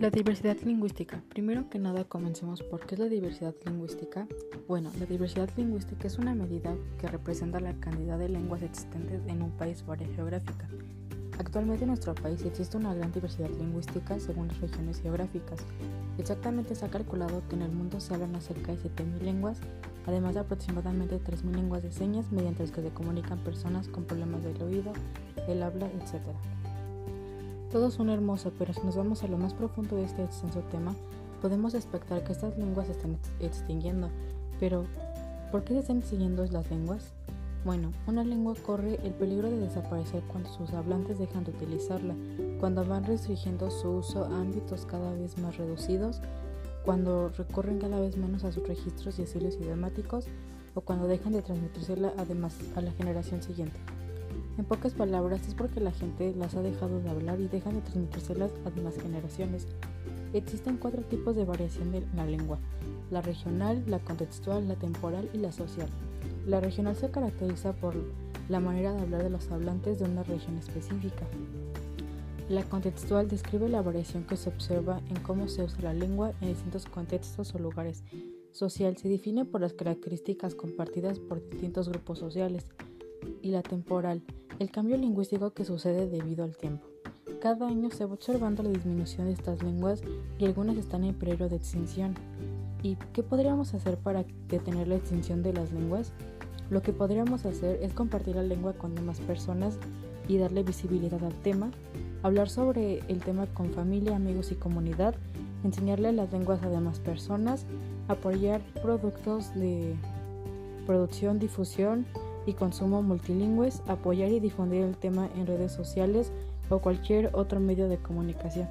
La diversidad lingüística. Primero que nada comencemos por qué es la diversidad lingüística. Bueno, la diversidad lingüística es una medida que representa la cantidad de lenguas existentes en un país o área geográfica. Actualmente en nuestro país existe una gran diversidad lingüística según las regiones geográficas. Exactamente se ha calculado que en el mundo se hablan cerca de 7.000 lenguas, además de aproximadamente 3.000 lenguas de señas mediante las que se comunican personas con problemas del oído, el habla, etc. Todo suena hermoso, pero si nos vamos a lo más profundo de este extenso tema, podemos expectar que estas lenguas se están extinguiendo. Pero, ¿por qué se están extinguiendo las lenguas? Bueno, una lengua corre el peligro de desaparecer cuando sus hablantes dejan de utilizarla, cuando van restringiendo su uso a ámbitos cada vez más reducidos, cuando recorren cada vez menos a sus registros y asilos idiomáticos o cuando dejan de transmitírsela además a la generación siguiente. En pocas palabras, es porque la gente las ha dejado de hablar y dejan de transmitírselas a demás generaciones. Existen cuatro tipos de variación de la lengua, la regional, la contextual, la temporal y la social. La regional se caracteriza por la manera de hablar de los hablantes de una región específica. La contextual describe la variación que se observa en cómo se usa la lengua en distintos contextos o lugares. Social se define por las características compartidas por distintos grupos sociales. Y la temporal el cambio lingüístico que sucede debido al tiempo. Cada año se va observando la disminución de estas lenguas y algunas están en peligro de extinción. ¿Y qué podríamos hacer para detener la extinción de las lenguas? Lo que podríamos hacer es compartir la lengua con demás personas y darle visibilidad al tema, hablar sobre el tema con familia, amigos y comunidad, enseñarle las lenguas a demás personas, apoyar productos de producción, difusión, y consumo multilingües, apoyar y difundir el tema en redes sociales o cualquier otro medio de comunicación.